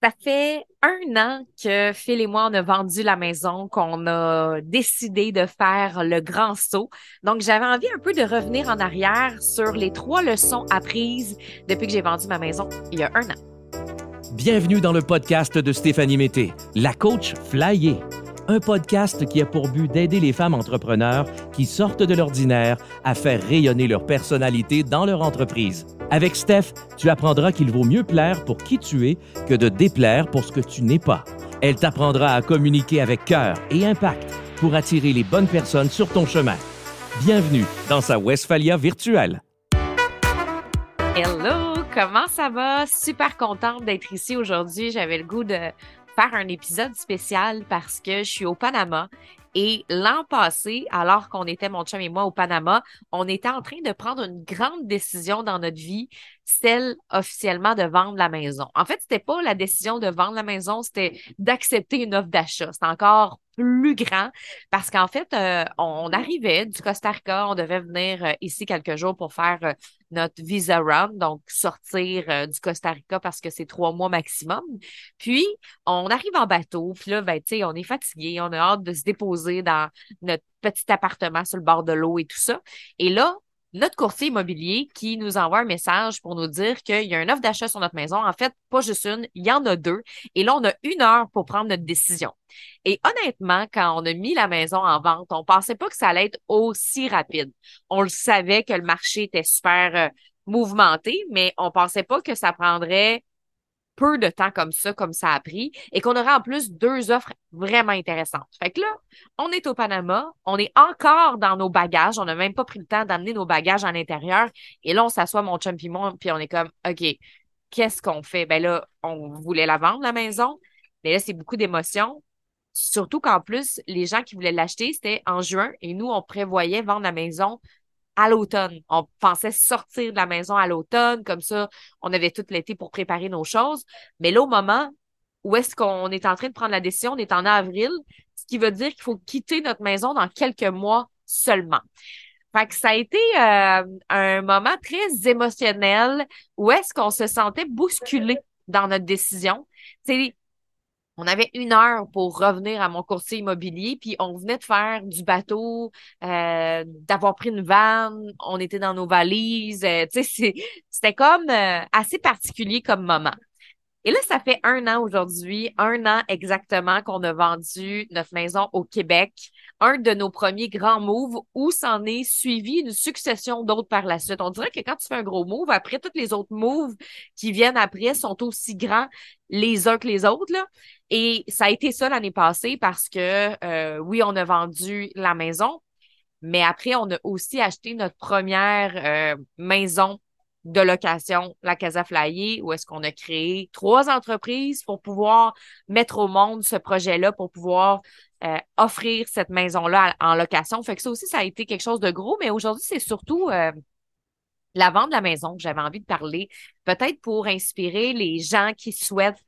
Ça fait un an que Phil et moi, on a vendu la maison, qu'on a décidé de faire le grand saut. Donc, j'avais envie un peu de revenir en arrière sur les trois leçons apprises depuis que j'ai vendu ma maison il y a un an. Bienvenue dans le podcast de Stéphanie Mété, la coach flyée. Un podcast qui a pour but d'aider les femmes entrepreneurs qui sortent de l'ordinaire à faire rayonner leur personnalité dans leur entreprise. Avec Steph, tu apprendras qu'il vaut mieux plaire pour qui tu es que de déplaire pour ce que tu n'es pas. Elle t'apprendra à communiquer avec cœur et impact pour attirer les bonnes personnes sur ton chemin. Bienvenue dans sa Westphalia virtuelle. Hello, comment ça va? Super contente d'être ici aujourd'hui. J'avais le goût de faire un épisode spécial parce que je suis au Panama et l'an passé, alors qu'on était, mon chum et moi, au Panama, on était en train de prendre une grande décision dans notre vie, celle officiellement de vendre la maison. En fait, c'était pas la décision de vendre la maison, c'était d'accepter une offre d'achat. C'est encore plus grand parce qu'en fait, euh, on arrivait du Costa Rica, on devait venir euh, ici quelques jours pour faire euh, notre visa run, donc sortir du Costa Rica parce que c'est trois mois maximum. Puis, on arrive en bateau, puis là, ben, on est fatigué, on a hâte de se déposer dans notre petit appartement sur le bord de l'eau et tout ça. Et là, notre courtier immobilier qui nous envoie un message pour nous dire qu'il y a une offre d'achat sur notre maison. En fait, pas juste une, il y en a deux. Et là, on a une heure pour prendre notre décision. Et honnêtement, quand on a mis la maison en vente, on pensait pas que ça allait être aussi rapide. On le savait que le marché était super euh, mouvementé, mais on pensait pas que ça prendrait peu de temps comme ça, comme ça a pris, et qu'on aura en plus deux offres vraiment intéressantes. Fait que là, on est au Panama, on est encore dans nos bagages, on n'a même pas pris le temps d'amener nos bagages à l'intérieur, et là, on s'assoit, mon chum puis moi, puis on est comme, OK, qu'est-ce qu'on fait? Ben là, on voulait la vendre, la maison, mais là, c'est beaucoup d'émotions. Surtout qu'en plus, les gens qui voulaient l'acheter, c'était en juin, et nous, on prévoyait vendre la maison à l'automne. On pensait sortir de la maison à l'automne, comme ça, on avait tout l'été pour préparer nos choses. Mais là, au moment où est-ce qu'on est en train de prendre la décision, on est en avril, ce qui veut dire qu'il faut quitter notre maison dans quelques mois seulement. Fait ça a été euh, un moment très émotionnel où est-ce qu'on se sentait bousculé dans notre décision. C'est on avait une heure pour revenir à mon courtier immobilier, puis on venait de faire du bateau, euh, d'avoir pris une vanne, on était dans nos valises, euh, c'était comme euh, assez particulier comme moment. Et là, ça fait un an aujourd'hui, un an exactement qu'on a vendu notre maison au Québec, un de nos premiers grands moves où s'en est suivi une succession d'autres par la suite. On dirait que quand tu fais un gros move, après, tous les autres moves qui viennent après sont aussi grands les uns que les autres. Là. Et ça a été ça l'année passée parce que, euh, oui, on a vendu la maison, mais après, on a aussi acheté notre première euh, maison de location, la Casa Flyer, où est-ce qu'on a créé trois entreprises pour pouvoir mettre au monde ce projet-là, pour pouvoir euh, offrir cette maison-là en location. Fait que ça aussi, ça a été quelque chose de gros, mais aujourd'hui, c'est surtout euh, la vente de la maison que j'avais envie de parler, peut-être pour inspirer les gens qui souhaitent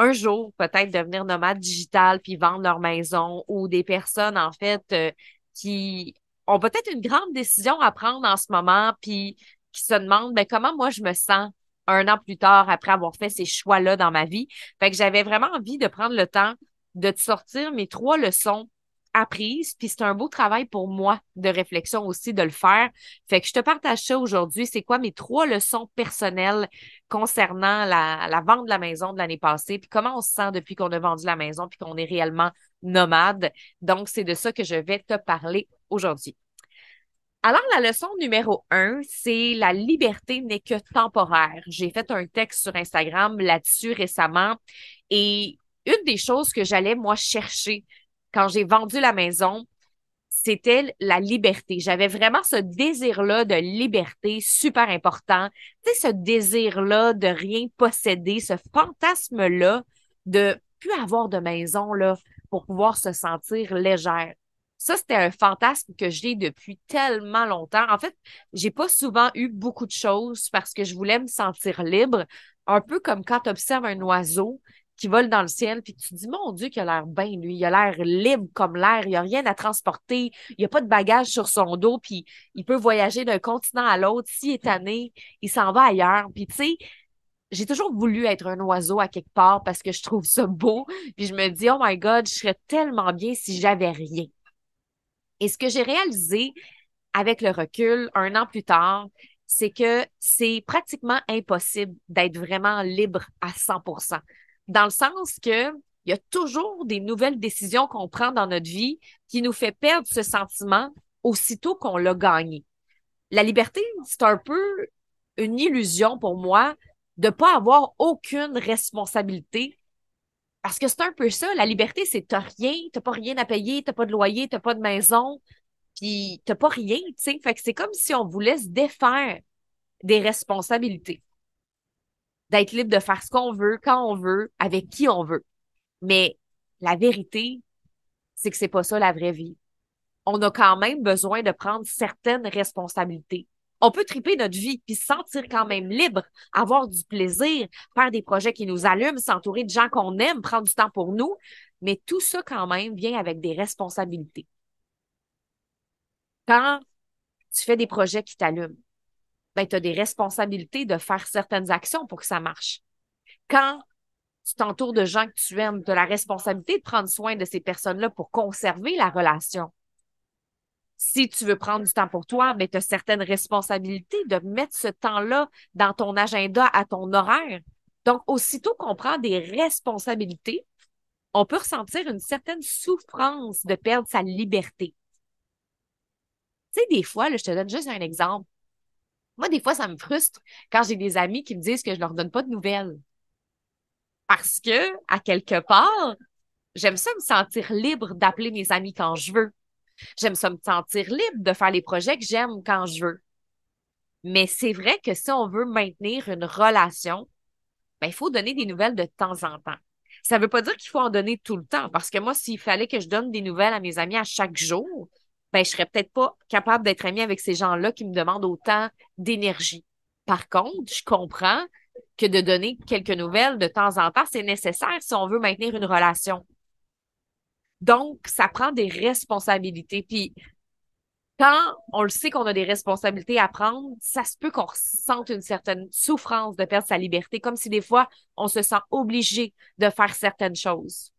un jour peut-être devenir nomade digital puis vendre leur maison ou des personnes en fait euh, qui ont peut-être une grande décision à prendre en ce moment puis qui se demandent ben, comment moi je me sens un an plus tard après avoir fait ces choix-là dans ma vie? Fait que j'avais vraiment envie de prendre le temps de te sortir mes trois leçons apprises, puis c'est un beau travail pour moi de réflexion aussi de le faire. Fait que je te partage ça aujourd'hui. C'est quoi mes trois leçons personnelles concernant la, la vente de la maison de l'année passée, puis comment on se sent depuis qu'on a vendu la maison, puis qu'on est réellement nomade. Donc, c'est de ça que je vais te parler aujourd'hui. Alors, la leçon numéro un, c'est la liberté n'est que temporaire. J'ai fait un texte sur Instagram là-dessus récemment et une des choses que j'allais, moi, chercher quand j'ai vendu la maison, c'était la liberté. J'avais vraiment ce désir-là de liberté super important. Tu sais, ce désir-là de rien posséder, ce fantasme-là de plus avoir de maison, là, pour pouvoir se sentir légère. Ça, c'était un fantasme que j'ai depuis tellement longtemps. En fait, j'ai pas souvent eu beaucoup de choses parce que je voulais me sentir libre, un peu comme quand tu observes un oiseau qui vole dans le ciel, puis tu te dis, mon Dieu, qu'il a l'air bien, lui, il a l'air libre comme l'air, il n'y a rien à transporter, il n'y a pas de bagages sur son dos, puis il peut voyager d'un continent à l'autre. S'il est tanné, il s'en va ailleurs. Puis tu sais, j'ai toujours voulu être un oiseau à quelque part parce que je trouve ça beau. Puis je me dis, oh my God, je serais tellement bien si j'avais rien. Et ce que j'ai réalisé avec le recul, un an plus tard, c'est que c'est pratiquement impossible d'être vraiment libre à 100 Dans le sens que il y a toujours des nouvelles décisions qu'on prend dans notre vie qui nous fait perdre ce sentiment aussitôt qu'on l'a gagné. La liberté, c'est un peu une illusion pour moi de pas avoir aucune responsabilité. Parce que c'est un peu ça, la liberté, c'est t'as rien, t'as pas rien à payer, t'as pas de loyer, t'as pas de maison, puis t'as pas rien, tu sais. Fait que c'est comme si on voulait se défaire des responsabilités. D'être libre de faire ce qu'on veut, quand on veut, avec qui on veut. Mais la vérité, c'est que c'est pas ça la vraie vie. On a quand même besoin de prendre certaines responsabilités on peut triper notre vie puis se sentir quand même libre, avoir du plaisir, faire des projets qui nous allument, s'entourer de gens qu'on aime, prendre du temps pour nous. Mais tout ça, quand même, vient avec des responsabilités. Quand tu fais des projets qui t'allument, ben, tu as des responsabilités de faire certaines actions pour que ça marche. Quand tu t'entoures de gens que tu aimes, tu as la responsabilité de prendre soin de ces personnes-là pour conserver la relation si tu veux prendre du temps pour toi, mais tu as certaines responsabilités de mettre ce temps-là dans ton agenda à ton horaire. Donc, aussitôt qu'on prend des responsabilités, on peut ressentir une certaine souffrance de perdre sa liberté. Tu sais, des fois, là, je te donne juste un exemple. Moi, des fois, ça me frustre quand j'ai des amis qui me disent que je leur donne pas de nouvelles. Parce que, à quelque part, j'aime ça me sentir libre d'appeler mes amis quand je veux. J'aime ça me sentir libre de faire les projets que j'aime quand je veux. Mais c'est vrai que si on veut maintenir une relation, ben, il faut donner des nouvelles de temps en temps. Ça ne veut pas dire qu'il faut en donner tout le temps, parce que moi, s'il fallait que je donne des nouvelles à mes amis à chaque jour, ben, je serais peut-être pas capable d'être amie avec ces gens-là qui me demandent autant d'énergie. Par contre, je comprends que de donner quelques nouvelles de temps en temps, c'est nécessaire si on veut maintenir une relation. Donc, ça prend des responsabilités. Puis, quand on le sait qu'on a des responsabilités à prendre, ça se peut qu'on ressente une certaine souffrance de perdre sa liberté, comme si des fois, on se sent obligé de faire certaines choses.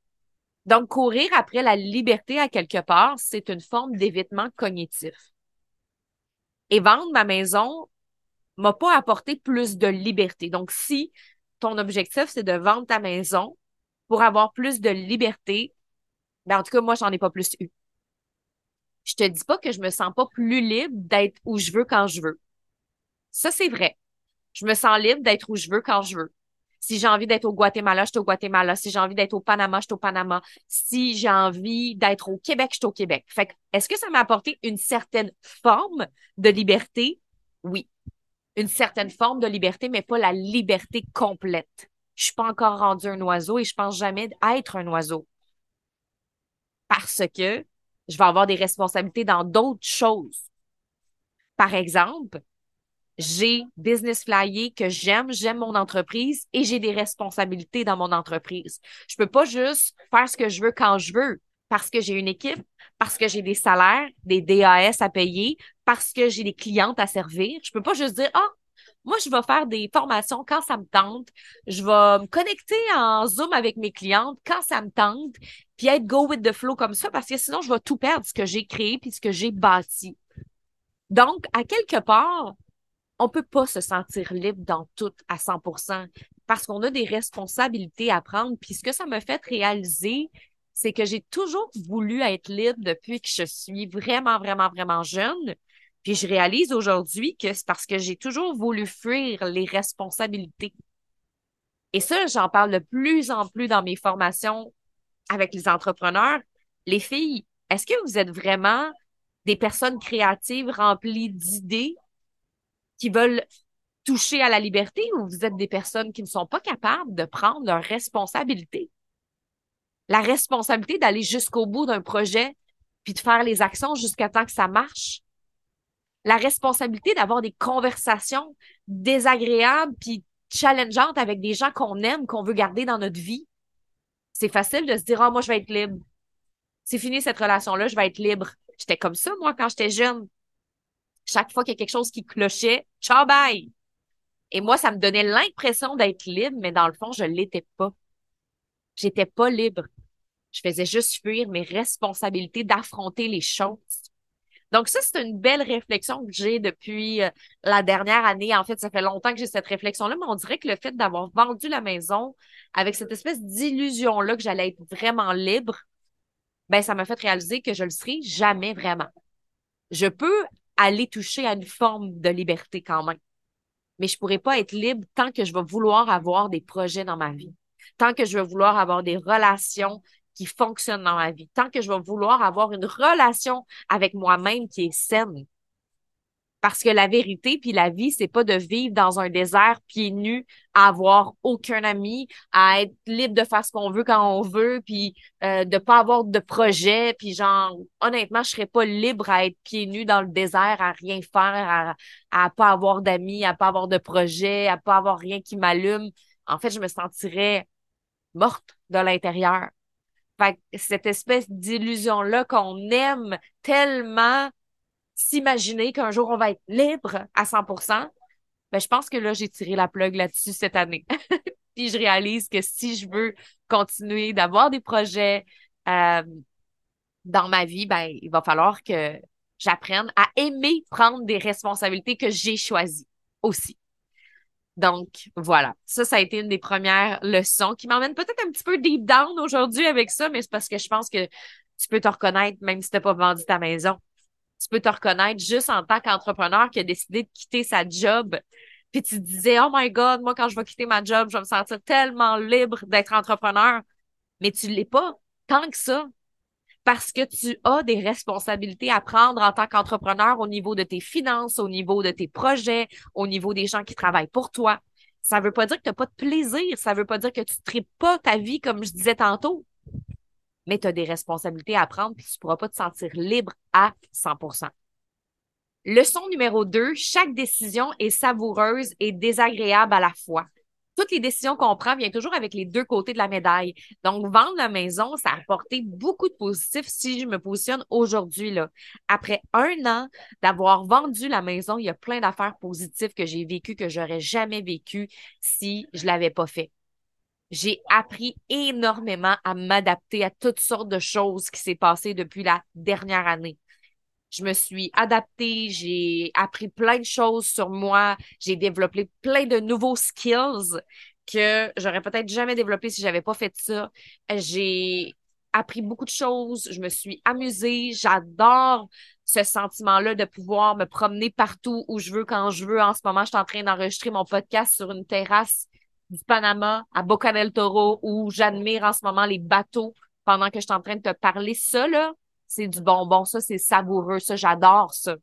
Donc, courir après la liberté à quelque part, c'est une forme d'évitement cognitif. Et vendre ma maison m'a pas apporté plus de liberté. Donc, si ton objectif, c'est de vendre ta maison pour avoir plus de liberté, ben, en tout cas, moi, j'en ai pas plus eu. Je te dis pas que je me sens pas plus libre d'être où je veux quand je veux. Ça, c'est vrai. Je me sens libre d'être où je veux quand je veux. Si j'ai envie d'être au Guatemala, je suis au Guatemala. Si j'ai envie d'être au Panama, je suis au Panama. Si j'ai envie d'être au Québec, je suis au Québec. Fait que, est-ce que ça m'a apporté une certaine forme de liberté? Oui. Une certaine forme de liberté, mais pas la liberté complète. Je suis pas encore rendu un oiseau et je pense jamais être un oiseau parce que je vais avoir des responsabilités dans d'autres choses. Par exemple, j'ai business flyer que j'aime, j'aime mon entreprise et j'ai des responsabilités dans mon entreprise. Je peux pas juste faire ce que je veux quand je veux parce que j'ai une équipe, parce que j'ai des salaires, des DAS à payer, parce que j'ai des clientes à servir. Je peux pas juste dire, ah, moi, je vais faire des formations quand ça me tente. Je vais me connecter en Zoom avec mes clientes quand ça me tente, puis être go with the flow comme ça, parce que sinon, je vais tout perdre ce que j'ai créé puis ce que j'ai bâti. Donc, à quelque part, on peut pas se sentir libre dans tout à 100% parce qu'on a des responsabilités à prendre. Puis ce que ça me fait réaliser, c'est que j'ai toujours voulu être libre depuis que je suis vraiment, vraiment, vraiment jeune. Puis je réalise aujourd'hui que c'est parce que j'ai toujours voulu fuir les responsabilités. Et ça, j'en parle de plus en plus dans mes formations avec les entrepreneurs. Les filles, est-ce que vous êtes vraiment des personnes créatives remplies d'idées qui veulent toucher à la liberté ou vous êtes des personnes qui ne sont pas capables de prendre leurs responsabilités? La responsabilité d'aller jusqu'au bout d'un projet puis de faire les actions jusqu'à temps que ça marche? La responsabilité d'avoir des conversations désagréables puis challengeantes avec des gens qu'on aime, qu'on veut garder dans notre vie? C'est facile de se dire, ah, moi, je vais être libre. C'est fini cette relation-là, je vais être libre. J'étais comme ça, moi, quand j'étais jeune. Chaque fois qu'il y a quelque chose qui clochait, ciao, bye. Et moi, ça me donnait l'impression d'être libre, mais dans le fond, je l'étais pas. J'étais pas libre. Je faisais juste fuir mes responsabilités d'affronter les choses. Donc ça, c'est une belle réflexion que j'ai depuis euh, la dernière année. En fait, ça fait longtemps que j'ai cette réflexion-là, mais on dirait que le fait d'avoir vendu la maison avec cette espèce d'illusion-là que j'allais être vraiment libre, ben ça m'a fait réaliser que je le serai jamais vraiment. Je peux aller toucher à une forme de liberté quand même, mais je pourrais pas être libre tant que je vais vouloir avoir des projets dans ma vie, tant que je vais vouloir avoir des relations qui fonctionne dans ma vie, tant que je vais vouloir avoir une relation avec moi-même qui est saine. Parce que la vérité puis la vie, c'est pas de vivre dans un désert pieds nus, à avoir aucun ami, à être libre de faire ce qu'on veut quand on veut, puis euh, de pas avoir de projet, puis genre honnêtement, je serais pas libre à être pieds nus dans le désert, à rien faire, à, à pas avoir d'amis, à pas avoir de projet, à pas avoir rien qui m'allume. En fait, je me sentirais morte de l'intérieur. Fait cette espèce d'illusion-là qu'on aime tellement s'imaginer qu'un jour on va être libre à 100%, ben, je pense que là, j'ai tiré la plug là-dessus cette année. Puis je réalise que si je veux continuer d'avoir des projets euh, dans ma vie, ben, il va falloir que j'apprenne à aimer prendre des responsabilités que j'ai choisies aussi. Donc, voilà. Ça, ça a été une des premières leçons qui m'emmène peut-être un petit peu deep down aujourd'hui avec ça, mais c'est parce que je pense que tu peux te reconnaître même si tu n'as pas vendu ta maison. Tu peux te reconnaître juste en tant qu'entrepreneur qui a décidé de quitter sa job. Puis tu te disais, oh my God, moi, quand je vais quitter ma job, je vais me sentir tellement libre d'être entrepreneur. Mais tu ne l'es pas tant que ça parce que tu as des responsabilités à prendre en tant qu'entrepreneur au niveau de tes finances, au niveau de tes projets, au niveau des gens qui travaillent pour toi. Ça veut pas dire que tu n'as pas de plaisir, ça veut pas dire que tu ne tripes pas ta vie comme je disais tantôt, mais tu as des responsabilités à prendre puis tu pourras pas te sentir libre à 100% Leçon numéro 2, chaque décision est savoureuse et désagréable à la fois toutes les décisions qu'on prend viennent toujours avec les deux côtés de la médaille. Donc, vendre la maison, ça a apporté beaucoup de positifs si je me positionne aujourd'hui. Après un an d'avoir vendu la maison, il y a plein d'affaires positives que j'ai vécues que j'aurais jamais vécues si je l'avais pas fait. J'ai appris énormément à m'adapter à toutes sortes de choses qui s'est passées depuis la dernière année je me suis adaptée, j'ai appris plein de choses sur moi, j'ai développé plein de nouveaux skills que j'aurais peut-être jamais développé si j'avais pas fait ça. J'ai appris beaucoup de choses, je me suis amusée, j'adore ce sentiment-là de pouvoir me promener partout où je veux quand je veux. En ce moment, je suis en train d'enregistrer mon podcast sur une terrasse du Panama à Boca del Toro où j'admire en ce moment les bateaux pendant que je suis en train de te parler. Ça, là, c'est du bonbon. Ça, c'est savoureux. Ça, j'adore ça.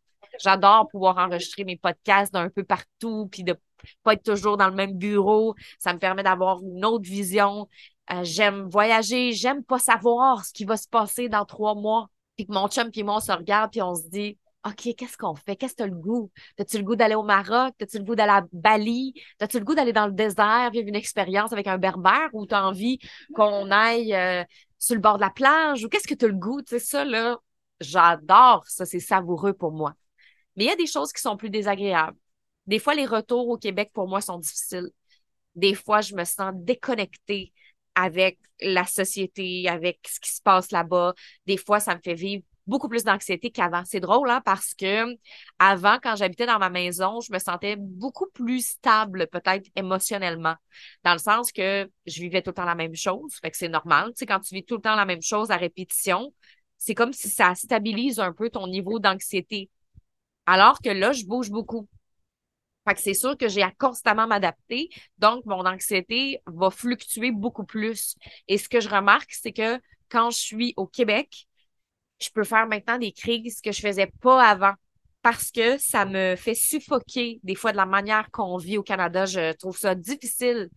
J'adore pouvoir enregistrer mes podcasts d'un peu partout, puis de pas être toujours dans le même bureau. Ça me permet d'avoir une autre vision. Euh, j'aime voyager, j'aime pas savoir ce qui va se passer dans trois mois. Puis que mon chum puis moi, on se regarde, puis on se dit, OK, qu'est-ce qu'on fait? Qu'est-ce que tu as le goût? As-tu le goût d'aller au Maroc? As-tu le goût d'aller à Bali? As-tu le goût d'aller dans le désert, vivre une expérience avec un berbère ou tu as envie qu'on aille euh, sur le bord de la plage? Ou qu'est-ce que tu as le goût? Tu sais, ça, là, j'adore ça, c'est savoureux pour moi. Mais il y a des choses qui sont plus désagréables. Des fois, les retours au Québec, pour moi, sont difficiles. Des fois, je me sens déconnectée avec la société, avec ce qui se passe là-bas. Des fois, ça me fait vivre beaucoup plus d'anxiété qu'avant. C'est drôle, hein, parce que avant, quand j'habitais dans ma maison, je me sentais beaucoup plus stable, peut-être émotionnellement, dans le sens que je vivais tout le temps la même chose. Fait que c'est normal. Tu sais, quand tu vis tout le temps la même chose à répétition, c'est comme si ça stabilise un peu ton niveau d'anxiété. Alors que là, je bouge beaucoup. Fait que c'est sûr que j'ai à constamment m'adapter. Donc, mon anxiété va fluctuer beaucoup plus. Et ce que je remarque, c'est que quand je suis au Québec, je peux faire maintenant des crises que je faisais pas avant parce que ça me fait suffoquer des fois de la manière qu'on vit au Canada. Je trouve ça difficile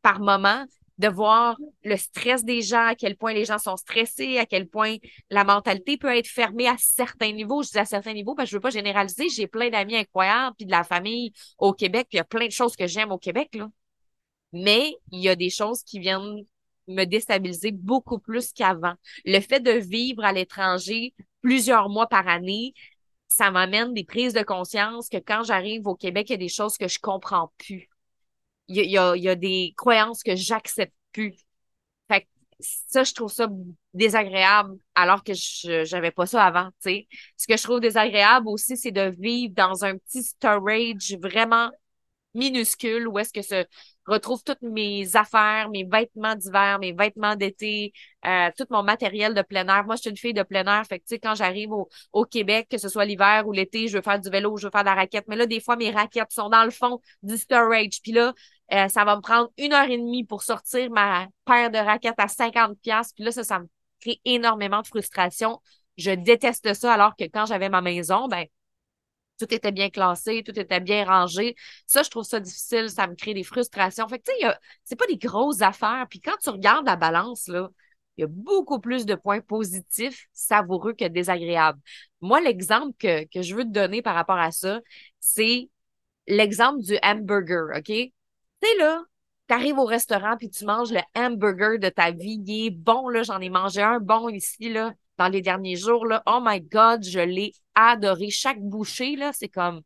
par moment de voir le stress des gens, à quel point les gens sont stressés, à quel point la mentalité peut être fermée à certains niveaux. Je dis à certains niveaux parce que je veux pas généraliser. J'ai plein d'amis incroyables, puis de la famille au Québec, puis il y a plein de choses que j'aime au Québec, là. Mais il y a des choses qui viennent me déstabiliser beaucoup plus qu'avant. Le fait de vivre à l'étranger plusieurs mois par année, ça m'amène des prises de conscience que quand j'arrive au Québec, il y a des choses que je comprends plus. il y a, des croyances que j'accepte plus. Fait que ça, je trouve ça désagréable alors que je j'avais pas ça avant. Ce que je trouve désagréable aussi, c'est de vivre dans un petit storage vraiment minuscule où est-ce que se retrouve toutes mes affaires, mes vêtements d'hiver, mes vêtements d'été, euh, tout mon matériel de plein air. Moi, je suis une fille de plein air. Fait que, quand j'arrive au, au Québec, que ce soit l'hiver ou l'été, je veux faire du vélo, je veux faire de la raquette. Mais là, des fois, mes raquettes sont dans le fond du storage. Puis là, euh, ça va me prendre une heure et demie pour sortir ma paire de raquettes à 50 pièces. Puis là, ça, ça me crée énormément de frustration. Je déteste ça, alors que quand j'avais ma maison, ben, tout était bien classé, tout était bien rangé. Ça, je trouve ça difficile, ça me crée des frustrations. Fait que, tu sais, c'est pas des grosses affaires. Puis quand tu regardes la balance, là, il y a beaucoup plus de points positifs, savoureux que désagréables. Moi, l'exemple que, que je veux te donner par rapport à ça, c'est l'exemple du hamburger, OK? Tu sais, là, t'arrives au restaurant puis tu manges le hamburger de ta vie. Il est bon, là. J'en ai mangé un bon ici, là dans les derniers jours, là, oh my God, je l'ai adoré. Chaque bouchée, là, c'est comme,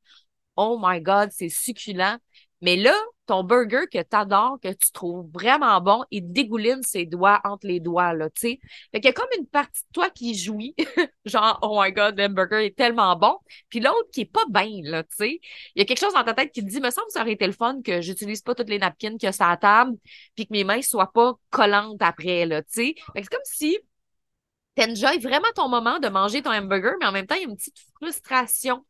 oh my God, c'est succulent. Mais là, ton burger que tu adores, que tu trouves vraiment bon, il dégouline ses doigts entre les doigts, là, tu sais. Fait qu'il y a comme une partie de toi qui jouit, genre, oh my God, le burger est tellement bon. Puis l'autre qui est pas bien, là, tu sais. Il y a quelque chose dans ta tête qui te dit, me semble que ça aurait été le fun que j'utilise pas toutes les napkins qu'il y a sur la table, puis que mes mains soient pas collantes après, là, tu sais. Fait que c'est comme si t'enjoy vraiment ton moment de manger ton hamburger, mais en même temps, il y a une petite frustration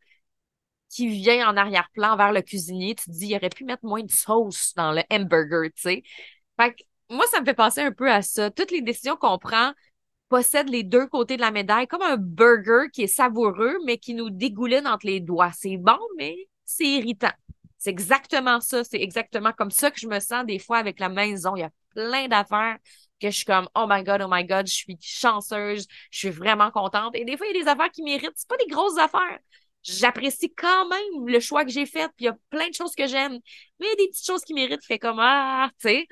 qui vient en arrière-plan vers le cuisinier. Tu te dis, il aurait pu mettre moins de sauce dans le hamburger, tu sais. Fait que moi, ça me fait penser un peu à ça. Toutes les décisions qu'on prend possèdent les deux côtés de la médaille, comme un burger qui est savoureux, mais qui nous dégouline entre les doigts. C'est bon, mais c'est irritant. C'est exactement ça. C'est exactement comme ça que je me sens des fois avec la maison. Il y a plein d'affaires que je suis comme oh my god, oh my god, je suis chanceuse, je suis vraiment contente. Et des fois, il y a des affaires qui méritent. C'est pas des grosses affaires. J'apprécie quand même le choix que j'ai fait, puis il y a plein de choses que j'aime. Mais il y a des petites choses qui méritent, fait comme ah, tu sais.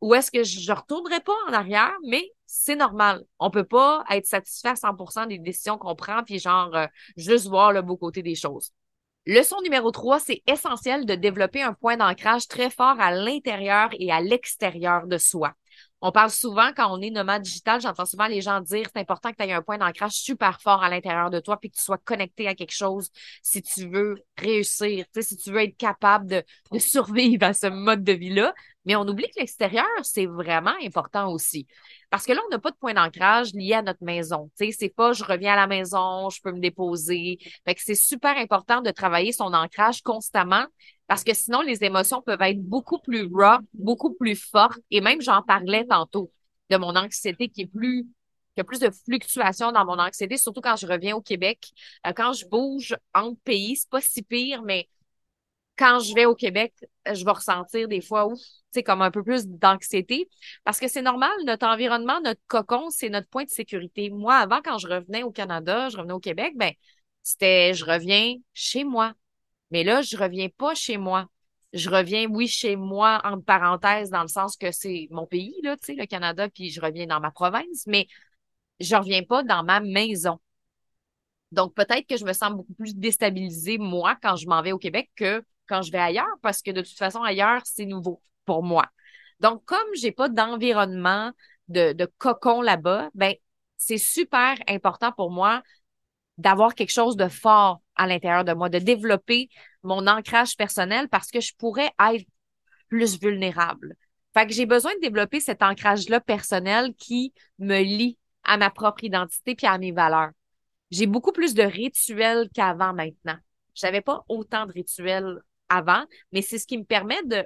Ou est-ce que je, je retournerai pas en arrière, mais c'est normal. On peut pas être satisfait à 100% des décisions qu'on prend, puis genre euh, juste voir le beau côté des choses. Leçon numéro 3, c'est essentiel de développer un point d'ancrage très fort à l'intérieur et à l'extérieur de soi. On parle souvent, quand on est nomade digital, j'entends souvent les gens dire c'est important que tu aies un point d'ancrage super fort à l'intérieur de toi puis que tu sois connecté à quelque chose si tu veux réussir, si tu veux être capable de, de survivre à ce mode de vie-là. Mais on oublie que l'extérieur, c'est vraiment important aussi. Parce que là, on n'a pas de point d'ancrage lié à notre maison. Tu sais, c'est pas je reviens à la maison, je peux me déposer. Fait que c'est super important de travailler son ancrage constamment parce que sinon, les émotions peuvent être beaucoup plus raw, beaucoup plus fortes. Et même, j'en parlais tantôt de mon anxiété qui est plus, qui a plus de fluctuations dans mon anxiété, surtout quand je reviens au Québec. Euh, quand je bouge entre pays, c'est pas si pire, mais quand je vais au Québec, je vais ressentir des fois, ouf, tu comme un peu plus d'anxiété. Parce que c'est normal, notre environnement, notre cocon, c'est notre point de sécurité. Moi, avant, quand je revenais au Canada, je revenais au Québec, ben, c'était, je reviens chez moi. Mais là, je reviens pas chez moi. Je reviens, oui, chez moi, entre parenthèses, dans le sens que c'est mon pays, là, tu sais, le Canada, puis je reviens dans ma province, mais je reviens pas dans ma maison. Donc, peut-être que je me sens beaucoup plus déstabilisée, moi, quand je m'en vais au Québec que quand je vais ailleurs, parce que de toute façon, ailleurs, c'est nouveau pour moi. Donc, comme j'ai pas d'environnement de, cocon là-bas, ben, c'est super important pour moi d'avoir quelque chose de fort à l'intérieur de moi, de développer mon ancrage personnel parce que je pourrais être plus vulnérable. Fait que j'ai besoin de développer cet ancrage-là personnel qui me lie à ma propre identité puis à mes valeurs. J'ai beaucoup plus de rituels qu'avant maintenant. J'avais pas autant de rituels avant, mais c'est ce qui me permet de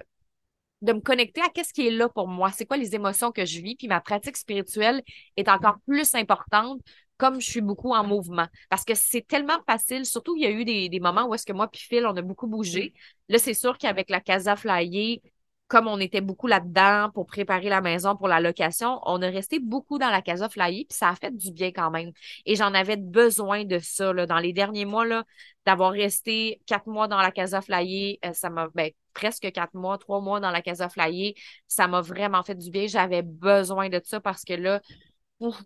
de me connecter à qu'est-ce qui est là pour moi, c'est quoi les émotions que je vis, puis ma pratique spirituelle est encore plus importante comme je suis beaucoup en mouvement. Parce que c'est tellement facile, surtout il y a eu des, des moments où est-ce que moi puis Phil, on a beaucoup bougé. Là, c'est sûr qu'avec la Casa Flyer, comme on était beaucoup là-dedans pour préparer la maison pour la location, on a resté beaucoup dans la Casa Flyer, puis ça a fait du bien quand même. Et j'en avais besoin de ça là, dans les derniers mois, là, d'avoir resté quatre mois dans la Casa Flyer. Euh, ça m'a ben, presque quatre mois, trois mois dans la Casa Flyer. Ça m'a vraiment fait du bien. J'avais besoin de ça parce que là,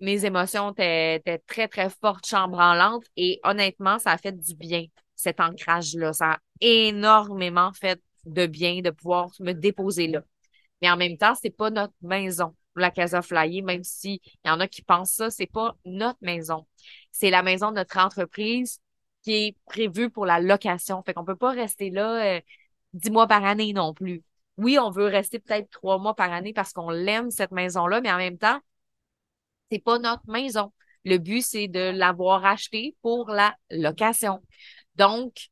mes émotions étaient, très, très fortes, chambranlantes. Et honnêtement, ça a fait du bien, cet ancrage-là. Ça a énormément fait de bien de pouvoir me déposer là. Mais en même temps, c'est pas notre maison, la Casa Flyer, même s'il y en a qui pensent ça, c'est pas notre maison. C'est la maison de notre entreprise qui est prévue pour la location. Fait qu'on peut pas rester là euh, dix mois par année non plus. Oui, on veut rester peut-être trois mois par année parce qu'on l'aime, cette maison-là, mais en même temps, c'est pas notre maison. Le but, c'est de l'avoir achetée pour la location. Donc,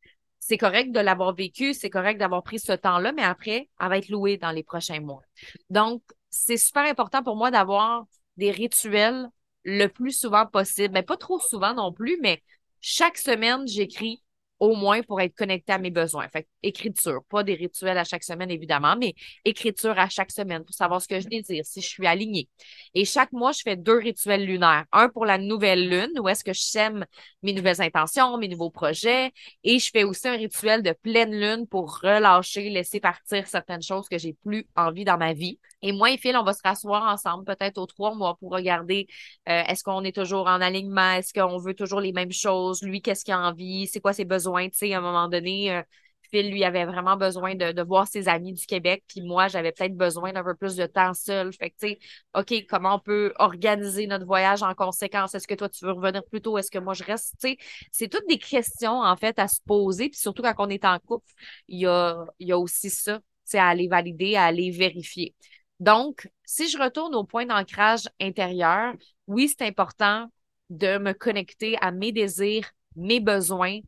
c'est correct de l'avoir vécu, c'est correct d'avoir pris ce temps-là, mais après, elle va être louée dans les prochains mois. Donc, c'est super important pour moi d'avoir des rituels le plus souvent possible. Mais pas trop souvent non plus, mais chaque semaine, j'écris au moins pour être connecté à mes besoins. Fait écriture, pas des rituels à chaque semaine, évidemment, mais écriture à chaque semaine pour savoir ce que je désire, si je suis alignée. Et chaque mois, je fais deux rituels lunaires. Un pour la nouvelle lune, où est-ce que je sème mes nouvelles intentions, mes nouveaux projets. Et je fais aussi un rituel de pleine lune pour relâcher, laisser partir certaines choses que j'ai plus envie dans ma vie. Et moi et Phil, on va se rasseoir ensemble, peut-être aux trois mois, pour regarder euh, est-ce qu'on est toujours en alignement, est-ce qu'on veut toujours les mêmes choses, lui, qu'est-ce qu'il a envie, c'est quoi ses besoins. Tu sais, à un moment donné, euh, Phil, lui, avait vraiment besoin de, de, voir ses amis du Québec, puis moi, j'avais peut-être besoin d'un peu plus de temps seul. Fait que, tu sais, OK, comment on peut organiser notre voyage en conséquence? Est-ce que toi, tu veux revenir plus tôt? Est-ce que moi, je reste? Tu sais, c'est toutes des questions, en fait, à se poser, puis surtout quand on est en couple, il y a, il y a aussi ça, tu sais, à aller valider, à aller vérifier. Donc, si je retourne au point d'ancrage intérieur, oui, c'est important de me connecter à mes désirs, mes besoins,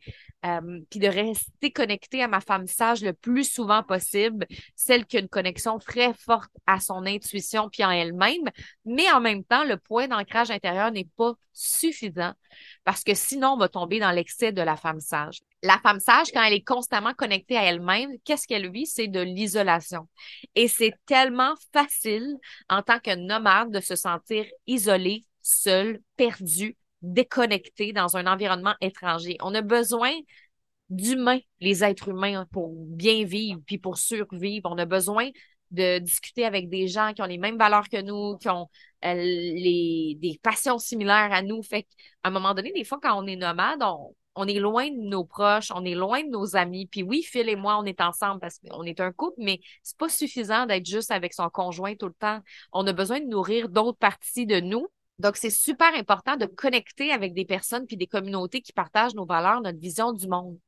euh, puis de rester connecté à ma femme sage le plus souvent possible, celle qui a une connexion très forte à son intuition puis en elle-même, mais en même temps, le point d'ancrage intérieur n'est pas suffisant parce que sinon, on va tomber dans l'excès de la femme sage. La femme sage, quand elle est constamment connectée à elle-même, qu'est-ce qu'elle vit? C'est de l'isolation. Et c'est tellement facile en tant que nomade de se sentir isolé, seul, perdu, déconnecté dans un environnement étranger. On a besoin d'humains, les êtres humains, pour bien vivre puis pour survivre. On a besoin de discuter avec des gens qui ont les mêmes valeurs que nous, qui ont euh, des passions similaires à nous. Fait qu'à un moment donné, des fois, quand on est nomade, on, on est loin de nos proches, on est loin de nos amis. Puis oui, Phil et moi, on est ensemble parce qu'on est un couple, mais c'est pas suffisant d'être juste avec son conjoint tout le temps. On a besoin de nourrir d'autres parties de nous. Donc, c'est super important de connecter avec des personnes puis des communautés qui partagent nos valeurs, notre vision du monde.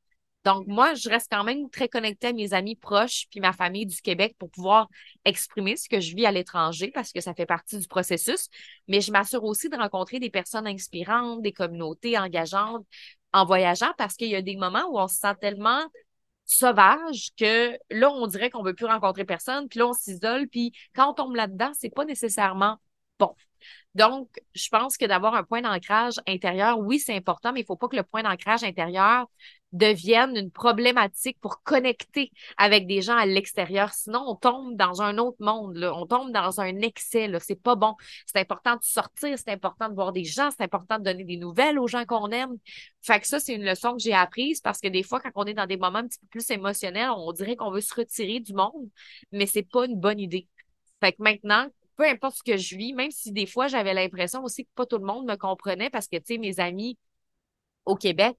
Donc, moi, je reste quand même très connectée à mes amis proches puis ma famille du Québec pour pouvoir exprimer ce que je vis à l'étranger parce que ça fait partie du processus. Mais je m'assure aussi de rencontrer des personnes inspirantes, des communautés engageantes en voyageant parce qu'il y a des moments où on se sent tellement sauvage que là, on dirait qu'on veut plus rencontrer personne, puis là, on s'isole, puis quand on tombe là-dedans, c'est pas nécessairement bon. Donc, je pense que d'avoir un point d'ancrage intérieur, oui, c'est important, mais il faut pas que le point d'ancrage intérieur deviennent une problématique pour connecter avec des gens à l'extérieur. Sinon, on tombe dans un autre monde, on tombe dans un excès. C'est pas bon. C'est important de sortir, c'est important de voir des gens, c'est important de donner des nouvelles aux gens qu'on aime. Fait que ça, c'est une leçon que j'ai apprise parce que des fois, quand on est dans des moments un petit peu plus émotionnels, on dirait qu'on veut se retirer du monde, mais c'est pas une bonne idée. Fait que maintenant, peu importe ce que je vis, même si des fois j'avais l'impression aussi que pas tout le monde me comprenait parce que, tu sais, mes amis au Québec,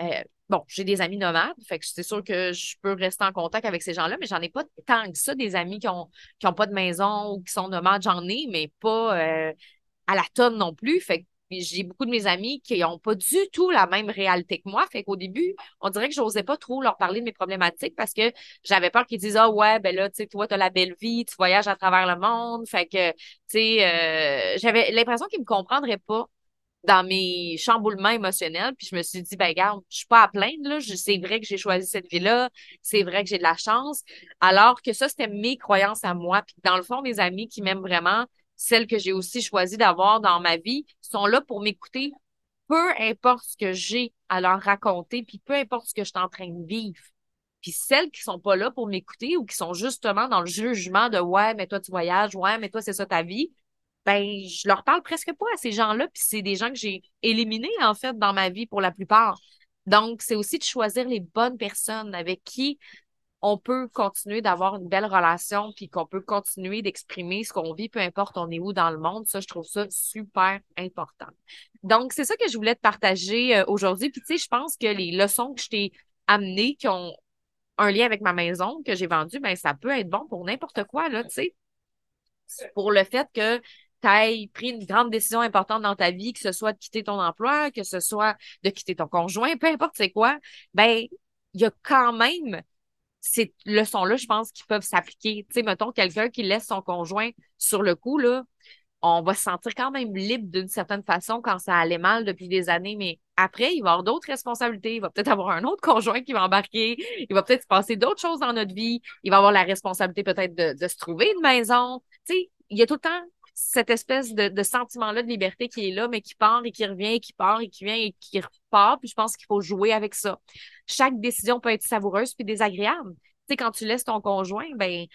euh, bon, j'ai des amis nomades, fait que c'est sûr que je peux rester en contact avec ces gens-là, mais j'en ai pas tant que ça, des amis qui ont, qui pas de maison ou qui sont nomades, j'en ai, mais pas euh, à la tonne non plus. Fait que j'ai beaucoup de mes amis qui n'ont pas du tout la même réalité que moi. Fait qu'au début, on dirait que j'osais pas trop leur parler de mes problématiques parce que j'avais peur qu'ils disent Ah ouais, ben là, tu sais, toi, tu as la belle vie, tu voyages à travers le monde. Fait que, tu sais, euh, j'avais l'impression qu'ils me comprendraient pas dans mes chamboulements émotionnels. Puis je me suis dit, ben regarde, je suis pas à plaindre, là. C'est vrai que j'ai choisi cette vie-là. C'est vrai que j'ai de la chance. Alors que ça, c'était mes croyances à moi. Puis dans le fond, mes amis qui m'aiment vraiment, celles que j'ai aussi choisi d'avoir dans ma vie, sont là pour m'écouter. Peu importe ce que j'ai à leur raconter, puis peu importe ce que je suis en train de vivre. Puis celles qui sont pas là pour m'écouter ou qui sont justement dans le jugement de ouais, mais toi tu voyages, ouais, mais toi c'est ça ta vie, ben je leur parle presque pas à ces gens-là, puis c'est des gens que j'ai éliminés en fait dans ma vie pour la plupart. Donc, c'est aussi de choisir les bonnes personnes avec qui on peut continuer d'avoir une belle relation, puis qu'on peut continuer d'exprimer ce qu'on vit, peu importe on est où dans le monde. Ça, je trouve ça super important. Donc, c'est ça que je voulais te partager euh, aujourd'hui. Puis, tu sais, je pense que les leçons que je t'ai amenées, qui ont un lien avec ma maison que j'ai vendue, ben ça peut être bon pour n'importe quoi, là, tu sais. Pour le fait que tu aies pris une grande décision importante dans ta vie, que ce soit de quitter ton emploi, que ce soit de quitter ton conjoint, peu importe c'est quoi, ben il y a quand même ces leçons-là, je pense, qui peuvent s'appliquer. Tu sais, mettons, quelqu'un qui laisse son conjoint sur le coup, là, on va se sentir quand même libre d'une certaine façon quand ça allait mal depuis des années, mais après, il va avoir d'autres responsabilités. Il va peut-être avoir un autre conjoint qui va embarquer. Il va peut-être se passer d'autres choses dans notre vie. Il va avoir la responsabilité peut-être de, se trouver une maison. Tu sais, il y a tout le temps cette espèce de, de sentiment-là de liberté qui est là, mais qui part et qui revient, et qui part et qui vient et qui Puis je pense qu'il faut jouer avec ça. Chaque décision peut être savoureuse puis désagréable. Tu sais, quand tu laisses ton conjoint, ben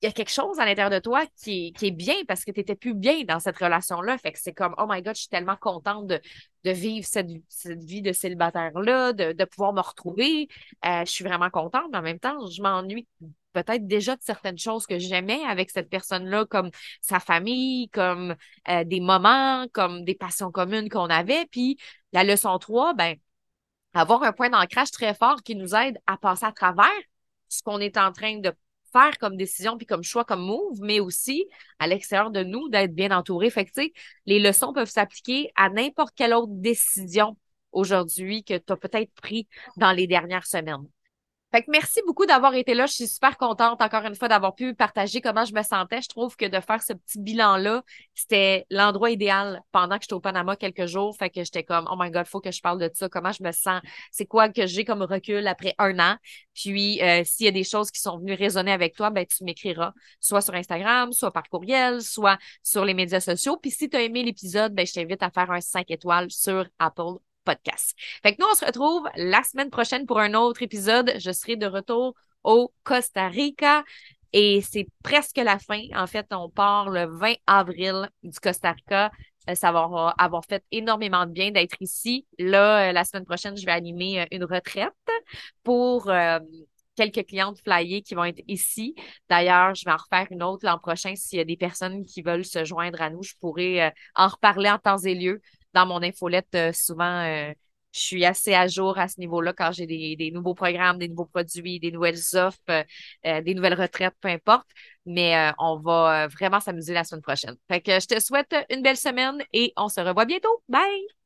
il y a quelque chose à l'intérieur de toi qui est, bien parce que tu n'étais plus bien dans cette relation-là. Fait que c'est comme, oh my God, je suis tellement contente de, de vivre cette, vie de célibataire-là, de, de pouvoir me retrouver. Euh, je suis vraiment contente, mais en même temps, je m'ennuie peut-être déjà de certaines choses que j'aimais avec cette personne-là, comme sa famille, comme euh, des moments, comme des passions communes qu'on avait. Puis la leçon 3, ben, avoir un point d'ancrage très fort qui nous aide à passer à travers ce qu'on est en train de faire comme décision puis comme choix, comme move, mais aussi à l'extérieur de nous d'être bien entouré. Fait que, les leçons peuvent s'appliquer à n'importe quelle autre décision aujourd'hui que tu as peut-être pris dans les dernières semaines. Fait que merci beaucoup d'avoir été là. Je suis super contente, encore une fois, d'avoir pu partager comment je me sentais. Je trouve que de faire ce petit bilan-là, c'était l'endroit idéal pendant que j'étais au Panama quelques jours. Fait que j'étais comme, oh my God, faut que je parle de ça. Comment je me sens? C'est quoi que j'ai comme recul après un an? Puis, euh, s'il y a des choses qui sont venues résonner avec toi, ben, tu m'écriras, soit sur Instagram, soit par courriel, soit sur les médias sociaux. Puis, si tu as aimé l'épisode, ben, je t'invite à faire un 5 étoiles sur Apple podcast. Fait que nous, on se retrouve la semaine prochaine pour un autre épisode. Je serai de retour au Costa Rica. Et c'est presque la fin. En fait, on part le 20 avril du Costa Rica. Euh, ça va avoir fait énormément de bien d'être ici. Là, euh, la semaine prochaine, je vais animer euh, une retraite pour quelques clientes flyées qui vont être ici. D'ailleurs, je vais en refaire une autre l'an prochain. S'il y a des personnes qui veulent se joindre à nous, je pourrais en reparler en temps et lieu dans mon infolette, euh, souvent, euh, je suis assez à jour à ce niveau-là quand j'ai des, nouveaux programmes, des nouveaux produits, des nouvelles offres, euh, des nouvelles retraites, peu importe. Mais on va vraiment s'amuser la semaine prochaine. Fait que je te souhaite une belle semaine et on se revoit bientôt. Bye!